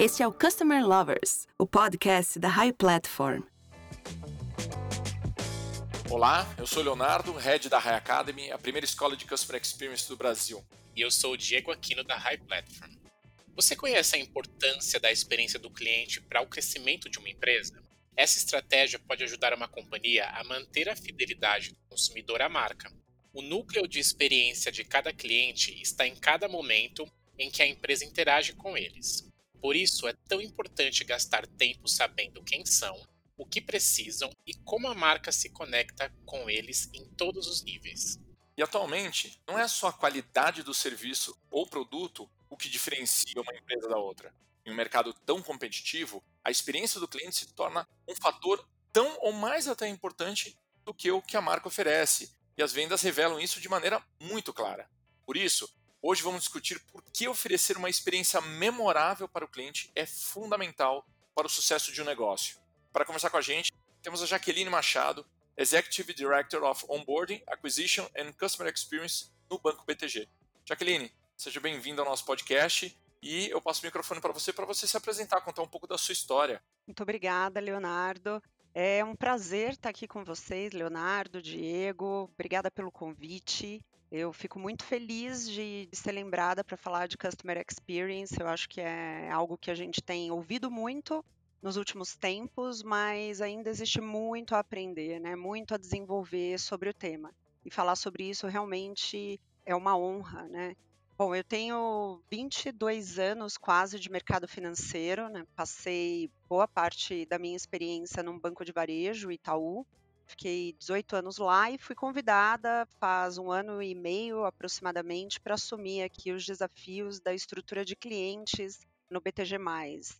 Este é o Customer Lovers, o podcast da High Platform. Olá, eu sou Leonardo, head da High Academy, a primeira escola de Customer Experience do Brasil. E eu sou o Diego Aquino da High Platform. Você conhece a importância da experiência do cliente para o crescimento de uma empresa? Essa estratégia pode ajudar uma companhia a manter a fidelidade do consumidor à marca. O núcleo de experiência de cada cliente está em cada momento em que a empresa interage com eles. Por isso, é tão importante gastar tempo sabendo quem são, o que precisam e como a marca se conecta com eles em todos os níveis. E atualmente, não é só a qualidade do serviço ou produto o que diferencia uma empresa da outra. Em um mercado tão competitivo, a experiência do cliente se torna um fator tão ou mais até importante do que o que a marca oferece, e as vendas revelam isso de maneira muito clara. Por isso, hoje vamos discutir por que oferecer uma experiência memorável para o cliente é fundamental para o sucesso de um negócio. Para conversar com a gente, temos a Jaqueline Machado, Executive Director of Onboarding, Acquisition and Customer Experience no Banco BTG. Jaqueline, seja bem-vinda ao nosso podcast e eu passo o microfone para você para você se apresentar, contar um pouco da sua história. Muito obrigada, Leonardo. É um prazer estar aqui com vocês, Leonardo, Diego. Obrigada pelo convite. Eu fico muito feliz de, ser lembrada para falar de Customer Experience. Eu acho que é algo que a gente tem ouvido muito nos últimos tempos, mas ainda existe muito a aprender, né? Muito a desenvolver sobre o tema. E falar sobre isso realmente é uma honra, né? Bom, eu tenho 22 anos quase de mercado financeiro, né? Passei boa parte da minha experiência num banco de varejo, Itaú. Fiquei 18 anos lá e fui convidada faz um ano e meio aproximadamente para assumir aqui os desafios da estrutura de clientes no BTG+,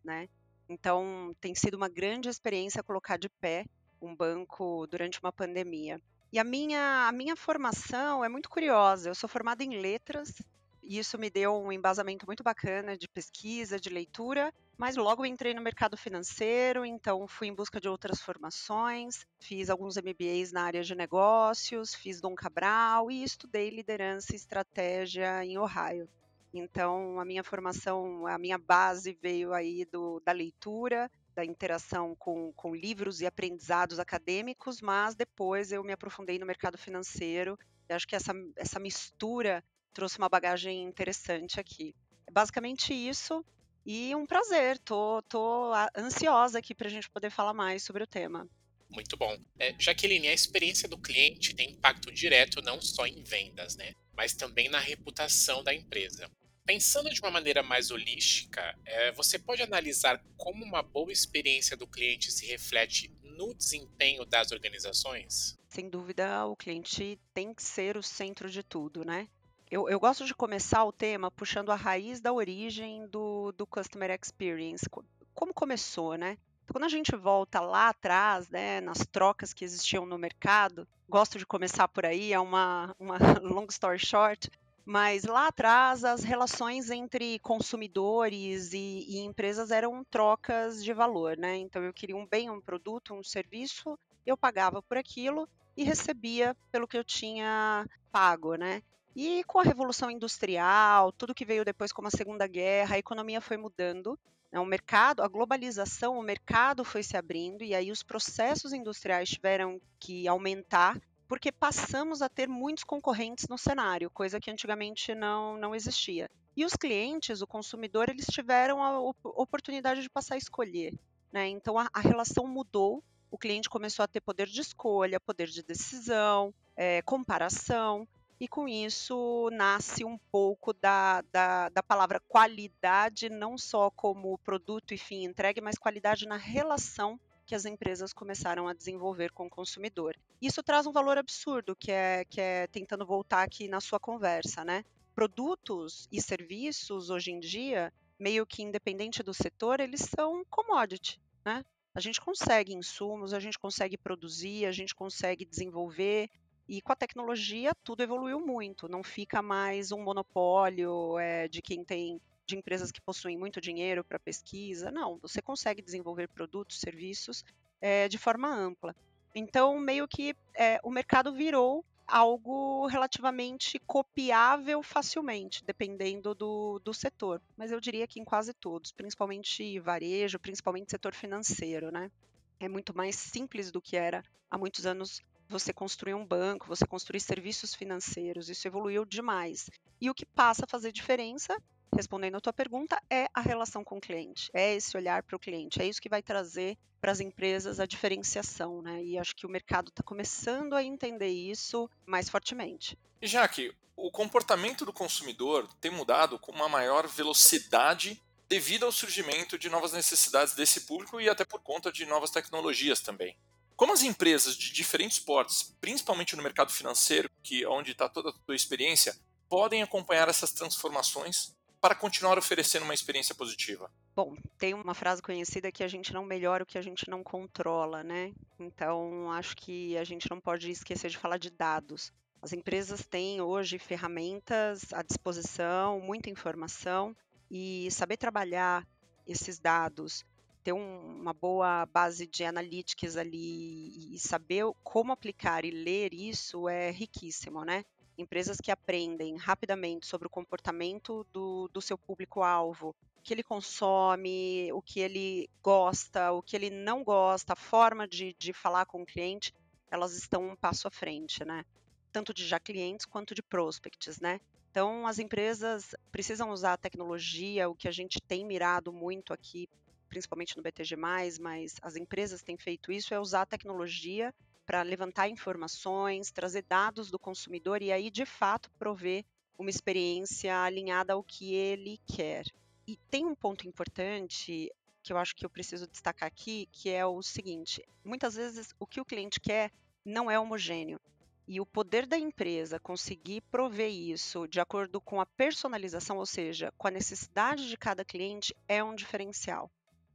né? Então, tem sido uma grande experiência colocar de pé um banco durante uma pandemia. E a minha, a minha formação é muito curiosa. Eu sou formada em letras, e isso me deu um embasamento muito bacana de pesquisa, de leitura, mas logo entrei no mercado financeiro, então fui em busca de outras formações, fiz alguns MBAs na área de negócios, fiz Dom Cabral e estudei liderança e estratégia em Ohio. Então, a minha formação, a minha base veio aí do, da leitura, da interação com, com livros e aprendizados acadêmicos, mas depois eu me aprofundei no mercado financeiro. E acho que essa, essa mistura trouxe uma bagagem interessante aqui. É basicamente isso. E um prazer, tô, tô ansiosa aqui para a gente poder falar mais sobre o tema. Muito bom. É, Jaqueline, a experiência do cliente tem impacto direto não só em vendas, né? Mas também na reputação da empresa. Pensando de uma maneira mais holística, é, você pode analisar como uma boa experiência do cliente se reflete no desempenho das organizações? Sem dúvida, o cliente tem que ser o centro de tudo, né? Eu, eu gosto de começar o tema puxando a raiz da origem do, do Customer Experience. Como começou, né? Então, quando a gente volta lá atrás, né, nas trocas que existiam no mercado, gosto de começar por aí, é uma, uma long story short, mas lá atrás, as relações entre consumidores e, e, empresas eram trocas de valor, né? Então, eu queria um bem, um produto, um serviço, eu pagava por aquilo e recebia pelo que eu tinha pago, né? E com a Revolução Industrial, tudo que veio depois como a Segunda Guerra, a economia foi mudando. Né? O mercado, a globalização, o mercado foi se abrindo e aí os processos industriais tiveram que aumentar porque passamos a ter muitos concorrentes no cenário, coisa que antigamente não, não existia. E os clientes, o consumidor, eles tiveram a oportunidade de passar a escolher. Né? Então a, a, relação mudou, o cliente começou a ter poder de escolha, poder de decisão, é, comparação, e com isso nasce um pouco da, da, da palavra qualidade, não só como produto e fim entregue, mas qualidade na relação que as empresas começaram a desenvolver com o consumidor. Isso traz um valor absurdo, que é, que é tentando voltar aqui na sua conversa, né? Produtos e serviços, hoje em dia, meio que independente do setor, eles são commodity, né? A gente consegue insumos, a gente consegue produzir, a gente consegue desenvolver, e com a tecnologia tudo evoluiu muito, não fica mais um monopólio é, de quem tem de empresas que possuem muito dinheiro para pesquisa. Não, você consegue desenvolver produtos, serviços é, de forma ampla. Então, meio que é, o mercado virou algo relativamente copiável facilmente, dependendo do, do setor. Mas eu diria que em quase todos, principalmente varejo, principalmente setor financeiro, né? É muito mais simples do que era há muitos anos você construir um banco, você construir serviços financeiros, isso evoluiu demais. E o que passa a fazer diferença, respondendo a tua pergunta, é a relação com o cliente, é esse olhar para o cliente, é isso que vai trazer para as empresas a diferenciação, né? E acho que o mercado está começando a entender isso mais fortemente. E já que o comportamento do consumidor tem mudado com uma maior velocidade devido ao surgimento de novas necessidades desse público e até por conta de novas tecnologias também. Como as empresas de diferentes portes, principalmente no mercado financeiro, que é onde está toda a tua experiência, podem acompanhar essas transformações para continuar oferecendo uma experiência positiva? Bom, tem uma frase conhecida que a gente não melhora o que a gente não controla, né? Então, acho que a gente não pode esquecer de falar de dados. As empresas têm hoje ferramentas à disposição, muita informação, e saber trabalhar esses dados ter um, uma boa base de analytics ali e saber como aplicar e ler isso é riquíssimo, né? Empresas que aprendem rapidamente sobre o comportamento do, do seu público-alvo, o que ele consome, o que ele gosta, o que ele não gosta, a forma de, de falar com o cliente, elas estão um passo à frente, né? Tanto de já clientes quanto de prospects, né? Então, as empresas precisam usar a tecnologia, o que a gente tem mirado muito aqui principalmente no BTG+, mas as empresas têm feito isso, é usar a tecnologia para levantar informações, trazer dados do consumidor e aí, de fato, prover uma experiência alinhada ao que ele quer. E tem um ponto importante que eu acho que eu preciso destacar aqui, que é o seguinte: muitas vezes o que o cliente quer não é homogêneo. E o poder da empresa conseguir prover isso de acordo com a personalização, ou seja, com a necessidade de cada cliente, é um diferencial.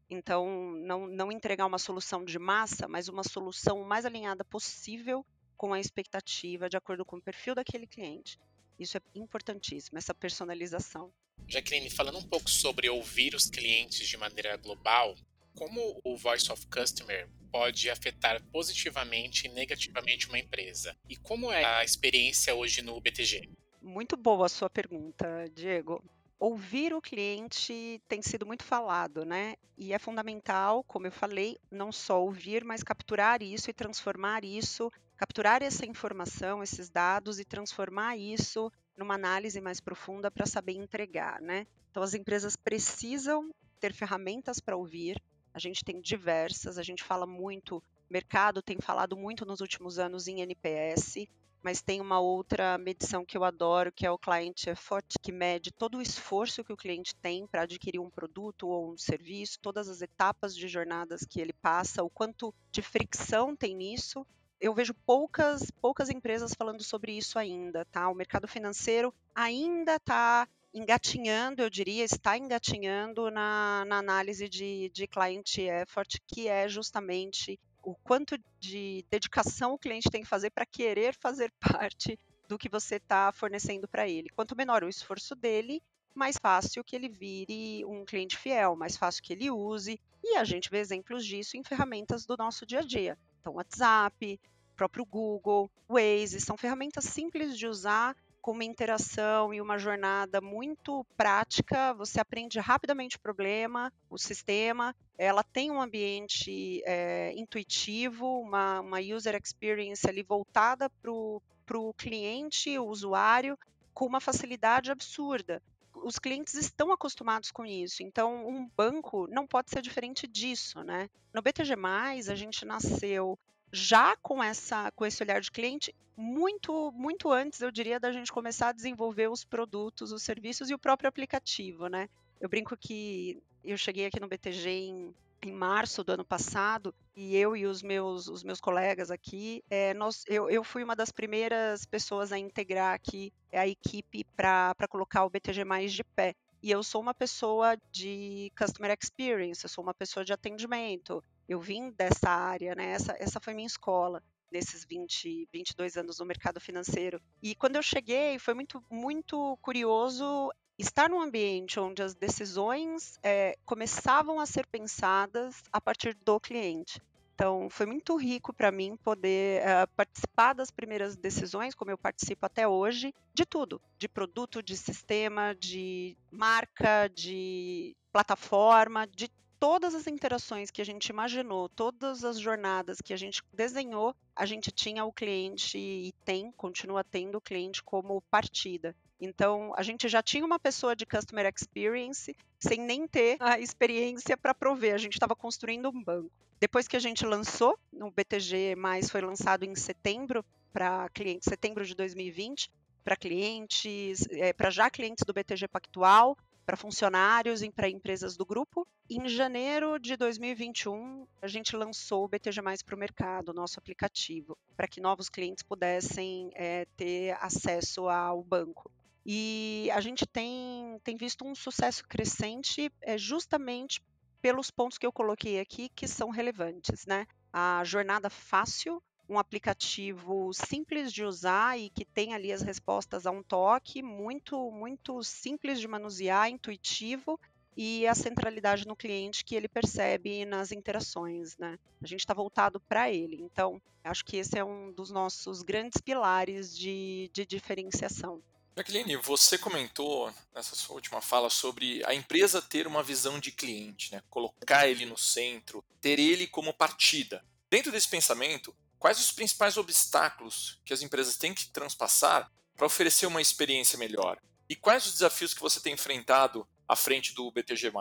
Então, não, não entregar uma solução de massa, mas uma solução mais alinhada possível com a expectativa, de acordo com o perfil daquele cliente. Isso é importantíssimo, essa personalização. Jaqueline, falando um pouco sobre ouvir os clientes de maneira global, como o Voice of Customer pode afetar positivamente e negativamente uma empresa? E como é a experiência hoje no BTG? Muito boa a sua pergunta, Diego ouvir o cliente tem sido muito falado, né? E é fundamental, como eu falei, não só ouvir, mas capturar isso e transformar isso, capturar essa informação, esses dados e transformar isso numa análise mais profunda para saber entregar, né? Então as empresas precisam ter ferramentas para ouvir. A gente tem diversas, a gente fala muito, mercado tem falado muito nos últimos anos em NPS, mas tem uma outra medição que eu adoro, que é o Client Effort, que mede todo o esforço que o cliente tem para adquirir um produto ou um serviço, todas as etapas de jornadas que ele passa, o quanto de fricção tem nisso. Eu vejo poucas, poucas empresas falando sobre isso ainda, tá? O mercado financeiro ainda está engatinhando, eu diria, está engatinhando na, na análise de, de client effort, que é justamente o quanto de dedicação o cliente tem que fazer para querer fazer parte do que você está fornecendo para ele. Quanto menor o esforço dele, mais fácil que ele vire um cliente fiel, mais fácil que ele use. E a gente vê exemplos disso em ferramentas do nosso dia a dia. Então, WhatsApp, próprio Google, Waze, são ferramentas simples de usar com uma interação e uma jornada muito prática, você aprende rapidamente o problema, o sistema, ela tem um ambiente é, intuitivo, uma, uma user experience ali voltada para o cliente, o usuário, com uma facilidade absurda. Os clientes estão acostumados com isso, então um banco não pode ser diferente disso, né? No BTG+, a gente nasceu já com essa com esse olhar de cliente muito muito antes eu diria da gente começar a desenvolver os produtos os serviços e o próprio aplicativo né? Eu brinco que eu cheguei aqui no BTG em, em março do ano passado e eu e os meus os meus colegas aqui é, nós eu, eu fui uma das primeiras pessoas a integrar aqui a equipe para colocar o BTG mais de pé. E eu sou uma pessoa de customer experience, eu sou uma pessoa de atendimento, eu vim dessa área, né? Essa, essa foi minha escola nesses 20, 22 anos no mercado financeiro. E quando eu cheguei, foi muito, muito curioso estar num ambiente onde as decisões é, começavam a ser pensadas a partir do cliente. Então, foi muito rico para mim poder uh, participar das primeiras decisões, como eu participo até hoje, de tudo: de produto, de sistema, de marca, de plataforma, de todas as interações que a gente imaginou, todas as jornadas que a gente desenhou, a gente tinha o cliente e tem, continua tendo o cliente como partida. Então, a gente já tinha uma pessoa de Customer Experience sem nem ter a experiência para prover. A gente estava construindo um banco. Depois que a gente lançou, o BTG mais foi lançado em setembro para clientes, setembro de 2020, para clientes, é, para já clientes do BTG Pactual, para funcionários e para empresas do grupo. Em janeiro de 2021, a gente lançou o BTG Mais para o mercado, nosso aplicativo, para que novos clientes pudessem é, ter acesso ao banco. E a gente tem, tem visto um sucesso crescente é, justamente pelos pontos que eu coloquei aqui que são relevantes, né? A jornada fácil, um aplicativo simples de usar e que tem ali as respostas a um toque, muito, muito simples de manusear, intuitivo e a centralidade no cliente que ele percebe nas interações, né? A gente está voltado para ele. Então, acho que esse é um dos nossos grandes pilares de, de diferenciação. Jacqueline, você comentou nessa sua última fala sobre a empresa ter uma visão de cliente, né? colocar ele no centro, ter ele como partida. Dentro desse pensamento, quais os principais obstáculos que as empresas têm que transpassar para oferecer uma experiência melhor? E quais os desafios que você tem enfrentado à frente do BTG+.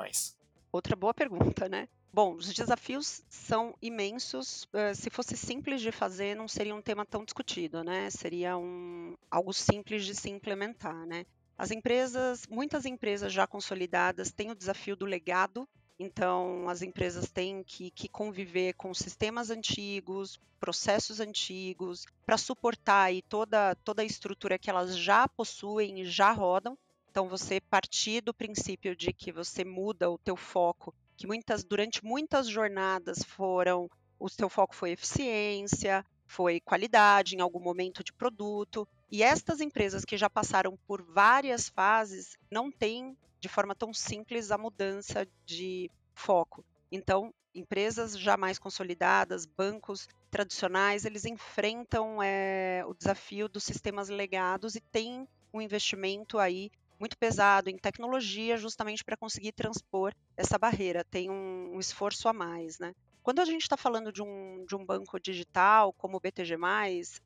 Outra boa pergunta, né? Bom, os desafios são imensos. Uh, se fosse simples de fazer, não seria um tema tão discutido, né? Seria um, algo simples de se implementar, né? As empresas, muitas empresas já consolidadas têm o desafio do legado, então as empresas têm que, que conviver com sistemas antigos, processos antigos, para suportar aí toda, toda a estrutura que elas já possuem e já rodam. Então você partir do princípio de que você muda o teu foco, que muitas durante muitas jornadas foram o seu foco foi eficiência, foi qualidade em algum momento de produto, e estas empresas que já passaram por várias fases não têm de forma tão simples a mudança de foco. Então, empresas já mais consolidadas, bancos tradicionais, eles enfrentam é, o desafio dos sistemas legados e têm um investimento aí muito pesado em tecnologia, justamente para conseguir transpor essa barreira. Tem um, um esforço a mais, né? Quando a gente está falando de um, de um banco digital, como o BTG,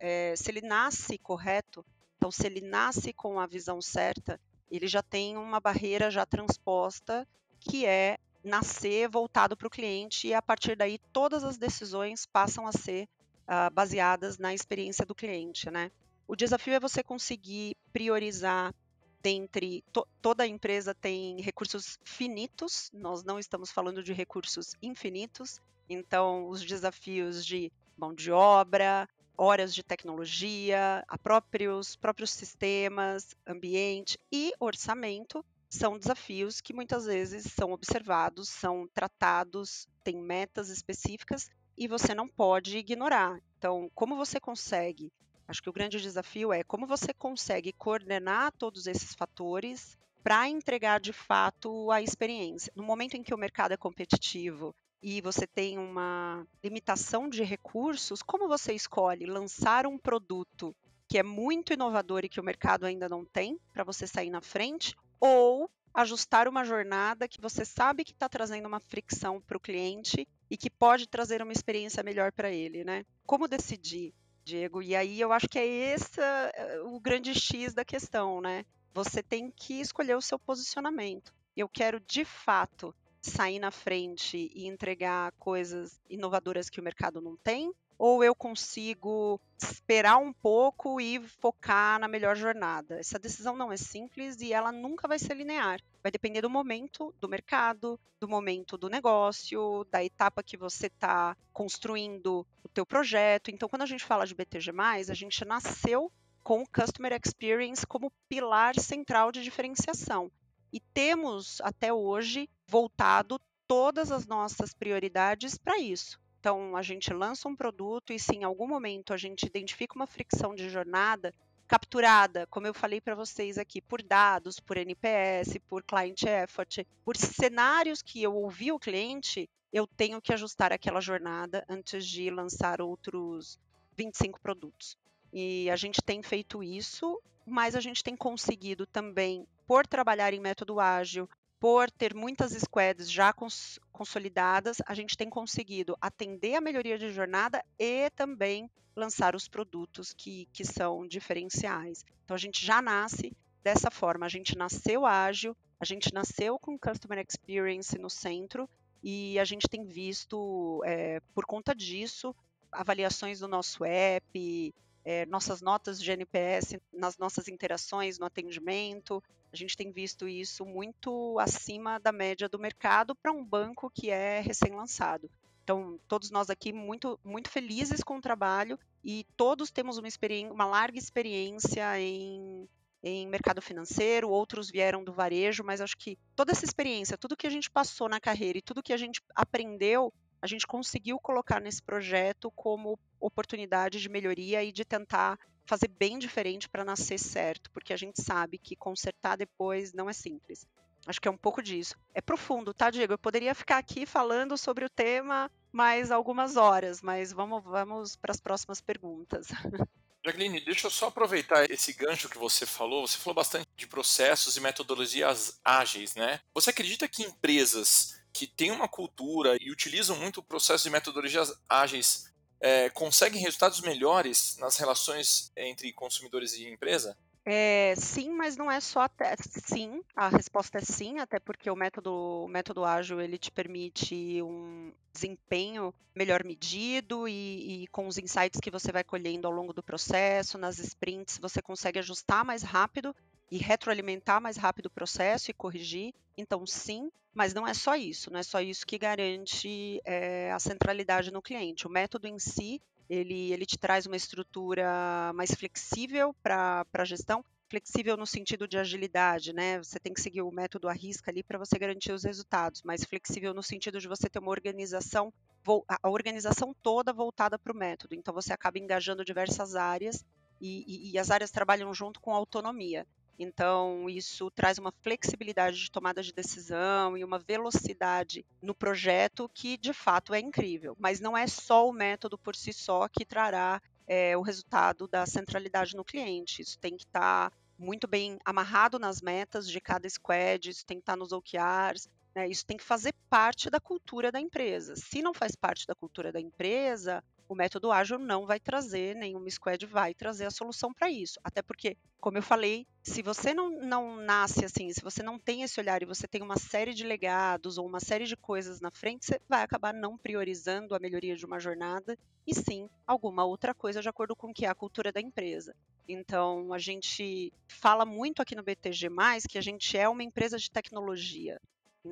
é, se ele nasce correto, então se ele nasce com a visão certa, ele já tem uma barreira já transposta, que é nascer voltado para o cliente, e a partir daí todas as decisões passam a ser uh, baseadas na experiência do cliente. Né? O desafio é você conseguir priorizar dentre to, toda empresa tem recursos finitos, nós não estamos falando de recursos infinitos, então os desafios de mão de obra, horas de tecnologia, a próprios próprios sistemas, ambiente e orçamento são desafios que muitas vezes são observados, são tratados, têm metas específicas e você não pode ignorar. Então, como você consegue Acho que o grande desafio é como você consegue coordenar todos esses fatores para entregar de fato a experiência. No momento em que o mercado é competitivo e você tem uma limitação de recursos, como você escolhe lançar um produto que é muito inovador e que o mercado ainda não tem para você sair na frente, ou ajustar uma jornada que você sabe que está trazendo uma fricção para o cliente e que pode trazer uma experiência melhor para ele, né? Como decidir? Diego. E aí eu acho que é esse eh, o grande X da questão, né? Você tem que escolher o seu posicionamento. Eu quero de fato sair na frente e entregar coisas inovadoras que o mercado não tem, ou eu consigo esperar um pouco e focar na melhor jornada? Essa decisão não é simples e ela nunca vai ser linear. Vai depender do momento do mercado, do momento do negócio, da etapa que você está construindo o teu projeto. Então, quando a gente fala de BTG+, a gente nasceu com o Customer Experience como pilar central de diferenciação. E temos, até hoje, voltado todas as nossas prioridades para isso. Então, a gente lança um produto e se em algum momento a gente identifica uma fricção de jornada, capturada, como eu falei para vocês aqui, por dados, por NPS, por client effort, por cenários que eu ouvi o cliente, eu tenho que ajustar aquela jornada antes de lançar outros 25 produtos. E a gente tem feito isso, mas a gente tem conseguido também, por trabalhar em método ágil, por ter muitas squads já cons consolidadas, a gente tem conseguido atender a melhoria de jornada e também lançar os produtos que, que são diferenciais. Então a gente já nasce dessa forma, a gente nasceu ágil, a gente nasceu com Customer Experience no centro e a gente tem visto, é, por conta disso, avaliações do nosso app, é, nossas notas de NPS nas nossas interações no atendimento. A gente tem visto isso muito acima da média do mercado para um banco que é recém-lançado. Então, todos nós aqui muito, muito felizes com o trabalho e todos temos uma, uma larga experiência em, em mercado financeiro, outros vieram do varejo, mas acho que toda essa experiência, tudo que a gente passou na carreira e tudo que a gente aprendeu, a gente conseguiu colocar nesse projeto como oportunidade de melhoria e de tentar fazer bem diferente para nascer certo, porque a gente sabe que consertar depois não é simples. Acho que é um pouco disso. É profundo, tá, Diego? Eu poderia ficar aqui falando sobre o tema mais algumas horas, mas vamos, vamos para as próximas perguntas. Jacqueline, deixa eu só aproveitar esse gancho que você falou. Você falou bastante de processos e metodologias ágeis, né? Você acredita que empresas que têm uma cultura e utilizam muito processos e metodologias ágeis é, conseguem resultados melhores nas relações entre consumidores e empresa? É, sim, mas não é só até, sim. A resposta é sim, até porque o método, o método ágil ele te permite um desempenho melhor medido e, e, com os insights que você vai colhendo ao longo do processo, nas sprints, você consegue ajustar mais rápido e retroalimentar mais rápido o processo e corrigir. Então, sim, mas não é só isso, não é só isso que garante é, a centralidade no cliente. O método em si ele, ele te traz uma estrutura mais flexível para a gestão, flexível no sentido de agilidade, né? Você tem que seguir o método à risca ali para você garantir os resultados, mas flexível no sentido de você ter uma organização, a organização toda voltada para o método. Então você acaba engajando diversas áreas e, e, e as áreas trabalham junto com autonomia. Então, isso traz uma flexibilidade de tomada de decisão e uma velocidade no projeto que, de fato, é incrível. Mas não é só o método por si só que trará é, o resultado da centralidade no cliente. Isso tem que estar tá muito bem amarrado nas metas de cada squad, isso tem que estar tá nos OKRs, né? isso tem que fazer parte da cultura da empresa. Se não faz parte da cultura da empresa, o método ágil não vai trazer, nenhuma squad vai trazer a solução para isso. Até porque, como eu falei, se você não, não nasce assim, se você não tem esse olhar e você tem uma série de legados ou uma série de coisas na frente, você vai acabar não priorizando a melhoria de uma jornada e sim alguma outra coisa de acordo com o que é a cultura da empresa. Então, a gente fala muito aqui no BTG, que a gente é uma empresa de tecnologia.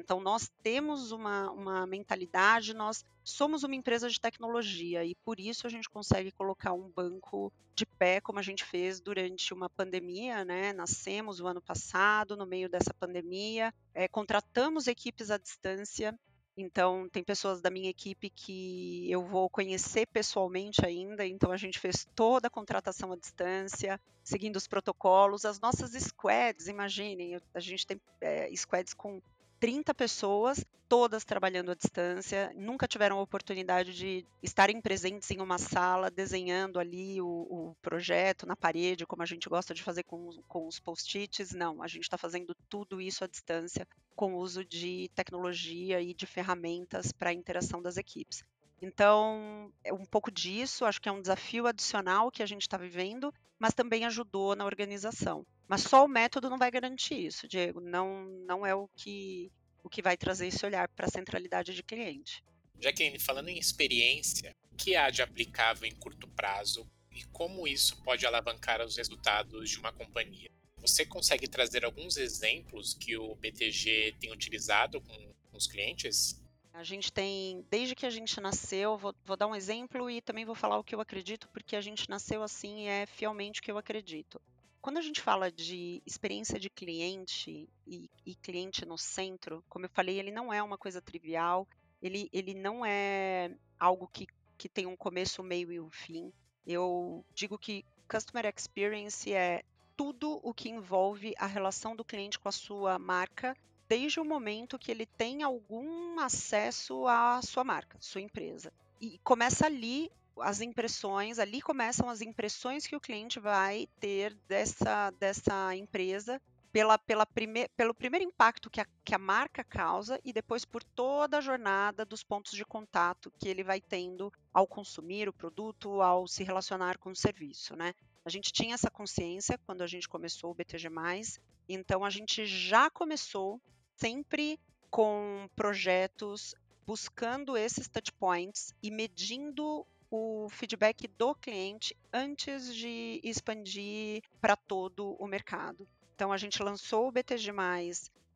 Então, nós temos uma, uma mentalidade, nós somos uma empresa de tecnologia e por isso a gente consegue colocar um banco de pé, como a gente fez durante uma pandemia, né? Nascemos o ano passado, no meio dessa pandemia, é, contratamos equipes à distância. Então, tem pessoas da minha equipe que eu vou conhecer pessoalmente ainda, então a gente fez toda a contratação à distância, seguindo os protocolos. As nossas squads, imaginem, a gente tem é, squads com 30 pessoas, todas trabalhando à distância, nunca tiveram a oportunidade de estarem presentes em uma sala, desenhando ali o, o projeto na parede, como a gente gosta de fazer com, com os post-its. Não, a gente está fazendo tudo isso à distância, com o uso de tecnologia e de ferramentas para a interação das equipes. Então, é um pouco disso, acho que é um desafio adicional que a gente está vivendo, mas também ajudou na organização. Mas só o método não vai garantir isso, Diego. Não, não é o que, o que vai trazer esse olhar para a centralidade de cliente. Jaqueline, falando em experiência, o que há de aplicável em curto prazo e como isso pode alavancar os resultados de uma companhia? Você consegue trazer alguns exemplos que o BTG tem utilizado com, com os clientes? A gente tem, desde que a gente nasceu, vou, vou, dar um exemplo e também vou falar o que eu acredito, porque a gente nasceu assim e é fielmente o que eu acredito. Quando a gente fala de experiência de cliente e, e cliente no centro, como eu falei, ele não é uma coisa trivial, ele, ele não é algo que, que tem um começo, meio e um fim. Eu digo que Customer Experience é tudo o que envolve a relação do cliente com a sua marca, desde o momento que ele tem algum acesso à sua marca, sua empresa. E começa ali as impressões, ali começam as impressões que o cliente vai ter dessa, dessa empresa pela, pela prime, pelo primeiro impacto que a, que a marca causa e depois por toda a jornada dos pontos de contato que ele vai tendo ao consumir o produto, ao se relacionar com o serviço, né? A gente tinha essa consciência quando a gente começou o BTG+, então a gente já começou sempre com projetos buscando esses touch points e medindo o feedback do cliente antes de expandir para todo o mercado. Então, a gente lançou o BTG,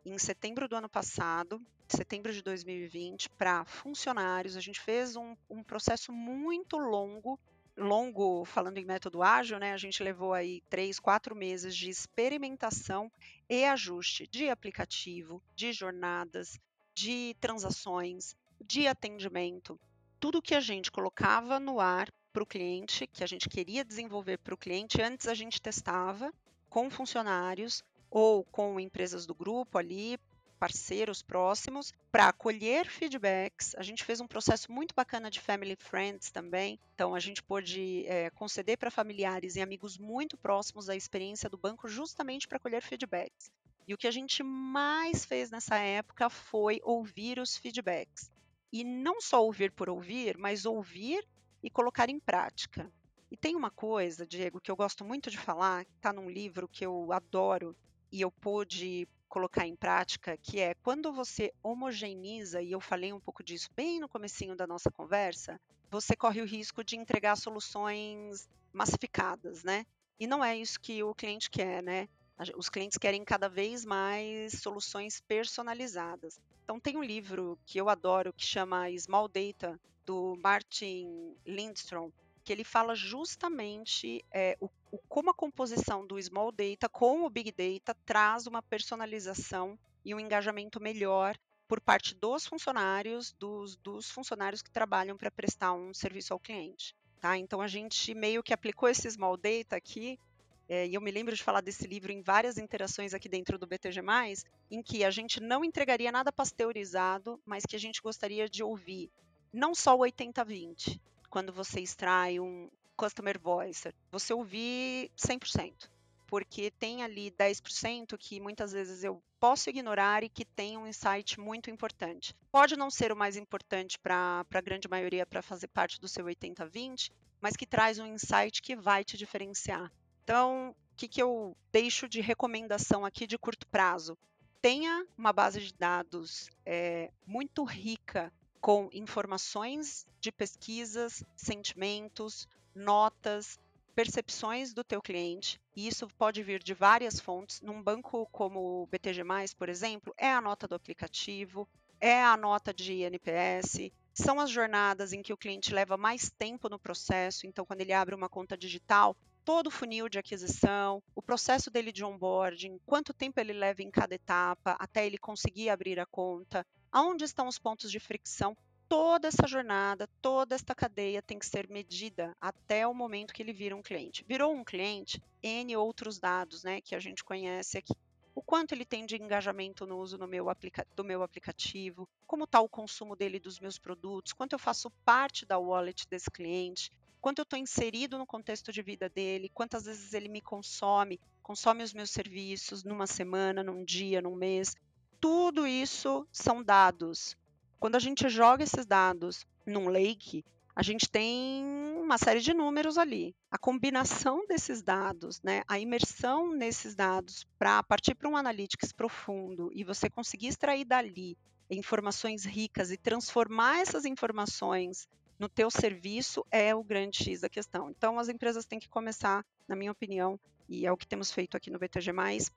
em setembro do ano passado, setembro de 2020, para funcionários. A gente fez um, um processo muito longo longo, falando em método ágil, né, a gente levou aí três, quatro meses de experimentação e ajuste de aplicativo, de jornadas, de transações, de atendimento. Tudo que a gente colocava no ar para o cliente, que a gente queria desenvolver para o cliente, antes a gente testava com funcionários ou com empresas do grupo ali, parceiros próximos, para acolher feedbacks. A gente fez um processo muito bacana de family friends também. Então, a gente pôde é, conceder para familiares e amigos muito próximos a experiência do banco justamente para acolher feedbacks. E o que a gente mais fez nessa época foi ouvir os feedbacks. E não só ouvir por ouvir, mas ouvir e colocar em prática. E tem uma coisa, Diego, que eu gosto muito de falar, que está num livro que eu adoro e eu pude colocar em prática, que é quando você homogeneiza, e eu falei um pouco disso bem no comecinho da nossa conversa, você corre o risco de entregar soluções massificadas, né? E não é isso que o cliente quer, né? Os clientes querem cada vez mais soluções personalizadas. Então tem um livro que eu adoro que chama Small Data do Martin Lindstrom, que ele fala justamente é, o, o, como a composição do small data com o big data traz uma personalização e um engajamento melhor por parte dos funcionários, dos, dos funcionários que trabalham para prestar um serviço ao cliente. Tá? Então a gente meio que aplicou esse small data aqui, é, e eu me lembro de falar desse livro em várias interações aqui dentro do BTG, em que a gente não entregaria nada pasteurizado, mas que a gente gostaria de ouvir não só o 80-20, quando você extrai um customer voice, você ouvir 100%, porque tem ali 10% que muitas vezes eu posso ignorar e que tem um insight muito importante. Pode não ser o mais importante para a grande maioria para fazer parte do seu 80-20, mas que traz um insight que vai te diferenciar. Então, o que, que eu deixo de recomendação aqui de curto prazo? Tenha uma base de dados é, muito rica com informações de pesquisas, sentimentos, notas, percepções do teu cliente, e isso pode vir de várias fontes. Num banco como o BTG+, por exemplo, é a nota do aplicativo, é a nota de NPS, são as jornadas em que o cliente leva mais tempo no processo, então quando ele abre uma conta digital, todo o funil de aquisição, o processo dele de onboarding, quanto tempo ele leva em cada etapa até ele conseguir abrir a conta, aonde estão os pontos de fricção. Toda essa jornada, toda esta cadeia tem que ser medida até o momento que ele vira um cliente. Virou um cliente, N outros dados né, que a gente conhece aqui. O quanto ele tem de engajamento no uso no meu do meu aplicativo, como está o consumo dele dos meus produtos, quanto eu faço parte da wallet desse cliente, quanto eu estou inserido no contexto de vida dele, quantas vezes ele me consome, consome os meus serviços numa semana, num dia, num mês tudo isso são dados. Quando a gente joga esses dados num lake, a gente tem uma série de números ali. A combinação desses dados, né, a imersão nesses dados para partir para um analytics profundo e você conseguir extrair dali informações ricas e transformar essas informações no teu serviço é o grande X da questão. Então as empresas têm que começar, na minha opinião, e é o que temos feito aqui no BTG+,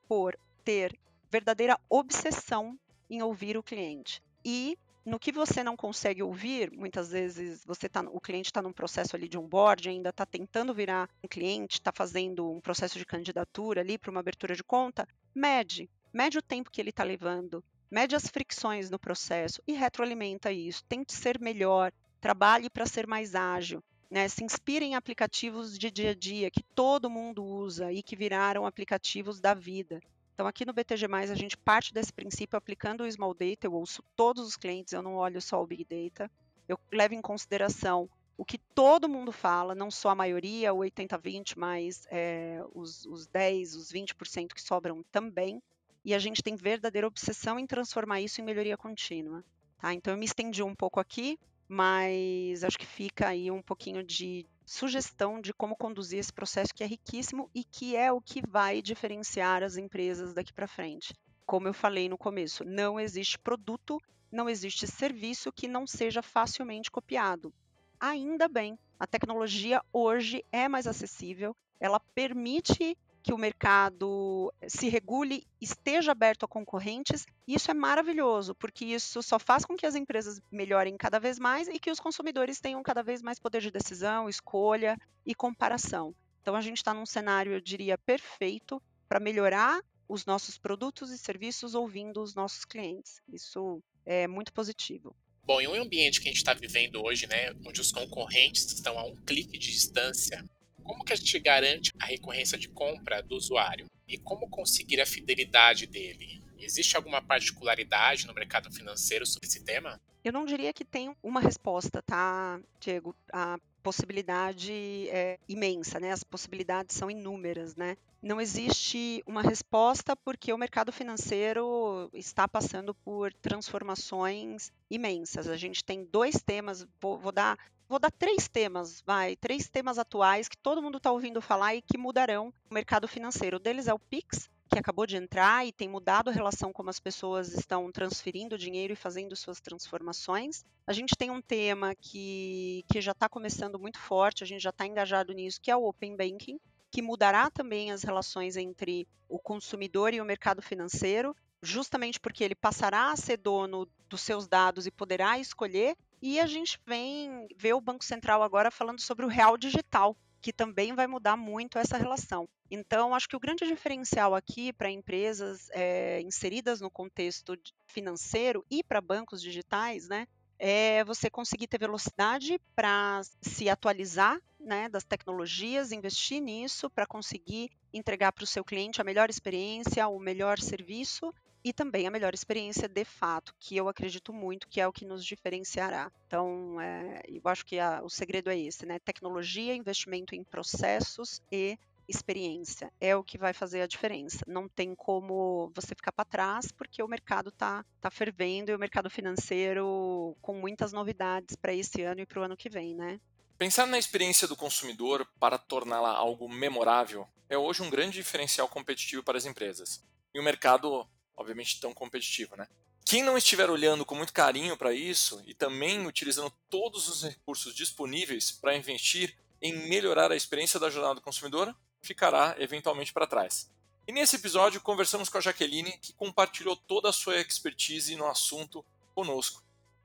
por ter verdadeira obsessão em ouvir o cliente. E no que você não consegue ouvir, muitas vezes você tá, o cliente está num processo ali de onboard, ainda está tentando virar um cliente, está fazendo um processo de candidatura ali para uma abertura de conta, mede, mede o tempo que ele está levando, mede as fricções no processo e retroalimenta isso. Tente ser melhor, trabalhe para ser mais ágil. né, se inspira em aplicativos de dia a dia que todo mundo usa e que viraram aplicativos da vida. Então, aqui no BTG, a gente parte desse princípio aplicando o Small Data. Eu ouço todos os clientes, eu não olho só o Big Data. Eu levo em consideração o que todo mundo fala, não só a maioria, o 80-20, mas é, os, os 10, os 20% que sobram também. E a gente tem verdadeira obsessão em transformar isso em melhoria contínua. Tá? Então, eu me estendi um pouco aqui, mas acho que fica aí um pouquinho de sugestão de como conduzir esse processo que é riquíssimo e que é o que vai diferenciar as empresas daqui para frente. Como eu falei no começo, não existe produto, não existe serviço que não seja facilmente copiado. Ainda bem, a tecnologia hoje é mais acessível, ela permite que o mercado se regule, esteja aberto a concorrentes, isso é maravilhoso, porque isso só faz com que as empresas melhorem cada vez mais e que os consumidores tenham cada vez mais poder de decisão, escolha e comparação. Então a gente está num cenário, eu diria, perfeito para melhorar os nossos produtos e serviços ouvindo os nossos clientes. Isso é muito positivo. Bom, em um ambiente que a gente está vivendo hoje, né, onde os concorrentes estão a um clique de distância, como que a gente garante a recorrência de compra do usuário? E como conseguir a fidelidade dele? Existe alguma particularidade no mercado financeiro sobre esse tema? Eu não diria que tem uma resposta, tá, Diego? A possibilidade é imensa, né? As possibilidades são inúmeras, né? Não existe uma resposta porque o mercado financeiro está passando por transformações imensas. A gente tem dois temas, vou, vou dar Vou dar três temas, vai, três temas atuais que todo mundo está ouvindo falar e que mudarão o mercado financeiro. O deles é o Pix, que acabou de entrar e tem mudado a relação como as pessoas estão transferindo dinheiro e fazendo suas transformações. A gente tem um tema que, que já está começando muito forte, a gente já está engajado nisso, que é o Open Banking, que mudará também as relações entre o consumidor e o mercado financeiro, justamente porque ele passará a ser dono dos seus dados e poderá escolher e a gente vem ver o Banco Central agora falando sobre o real digital, que também vai mudar muito essa relação. Então, acho que o grande diferencial aqui para empresas é, inseridas no contexto financeiro e para bancos digitais, né, é você conseguir ter velocidade para se atualizar né, das tecnologias, investir nisso para conseguir entregar para o seu cliente a melhor experiência, o melhor serviço e também a melhor experiência de fato, que eu acredito muito que é o que nos diferenciará. Então, é, eu acho que a, o segredo é esse, né? Tecnologia, investimento em processos e experiência é o que vai fazer a diferença. Não tem como você ficar para trás, porque o mercado está tá fervendo e o mercado financeiro com muitas novidades para esse ano e para o ano que vem, né? Pensar na experiência do consumidor para torná-la algo memorável é hoje um grande diferencial competitivo para as empresas. E o mercado obviamente tão competitivo, né? Quem não estiver olhando com muito carinho para isso e também utilizando todos os recursos disponíveis para investir em melhorar a experiência da jornada do consumidor, ficará eventualmente para trás. E nesse episódio conversamos com a Jaqueline, que compartilhou toda a sua expertise no assunto conosco.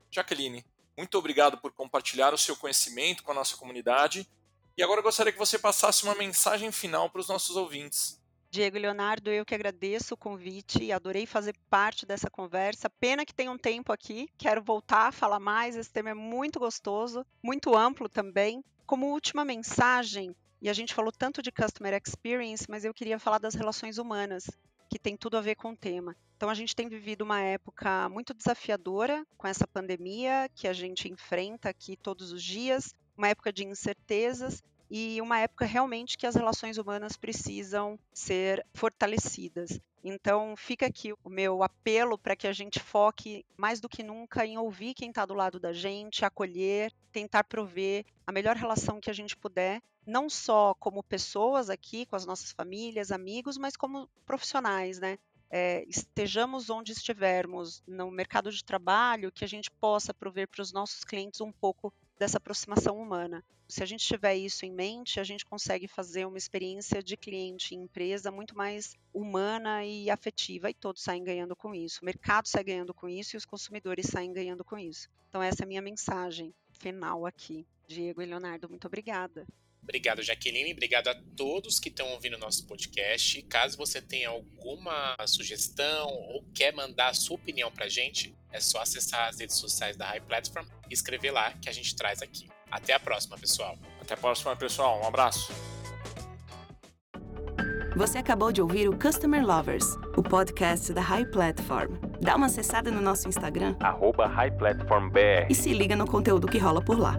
Jaqueline, muito obrigado por compartilhar o seu conhecimento com a nossa comunidade. E agora gostaria que você passasse uma mensagem final para os nossos ouvintes. Diego e Leonardo, eu que agradeço o convite, adorei fazer parte dessa conversa. Pena que tem um tempo aqui, quero voltar a falar mais. Esse tema é muito gostoso, muito amplo também. Como última mensagem, e a gente falou tanto de customer experience, mas eu queria falar das relações humanas, que tem tudo a ver com o tema. Então, a gente tem vivido uma época muito desafiadora com essa pandemia que a gente enfrenta aqui todos os dias, uma época de incertezas e uma época realmente que as relações humanas precisam ser fortalecidas. Então, fica aqui o meu apelo para que a gente foque mais do que nunca em ouvir quem está do lado da gente, acolher, tentar prover a melhor relação que a gente puder, não só como pessoas aqui, com as nossas famílias, amigos, mas como profissionais, né? É, estejamos onde estivermos no mercado de trabalho, que a gente possa prover para os nossos clientes um pouco dessa aproximação humana. Se a gente tiver isso em mente, a gente consegue fazer uma experiência de cliente e empresa muito mais humana e afetiva, e todos saem ganhando com isso. O mercado sai ganhando com isso e os consumidores saem ganhando com isso. Então, essa é a minha mensagem final aqui. Diego e Leonardo, muito obrigada. Obrigado, Jaqueline. Obrigado a todos que estão ouvindo o nosso podcast. Caso você tenha alguma sugestão ou quer mandar a sua opinião pra gente, é só acessar as redes sociais da High Platform e escrever lá que a gente traz aqui. Até a próxima, pessoal. Até a próxima, pessoal. Um abraço. Você acabou de ouvir o Customer Lovers, o podcast da High Platform. Dá uma acessada no nosso Instagram, arroba High Platform BR. E se liga no conteúdo que rola por lá.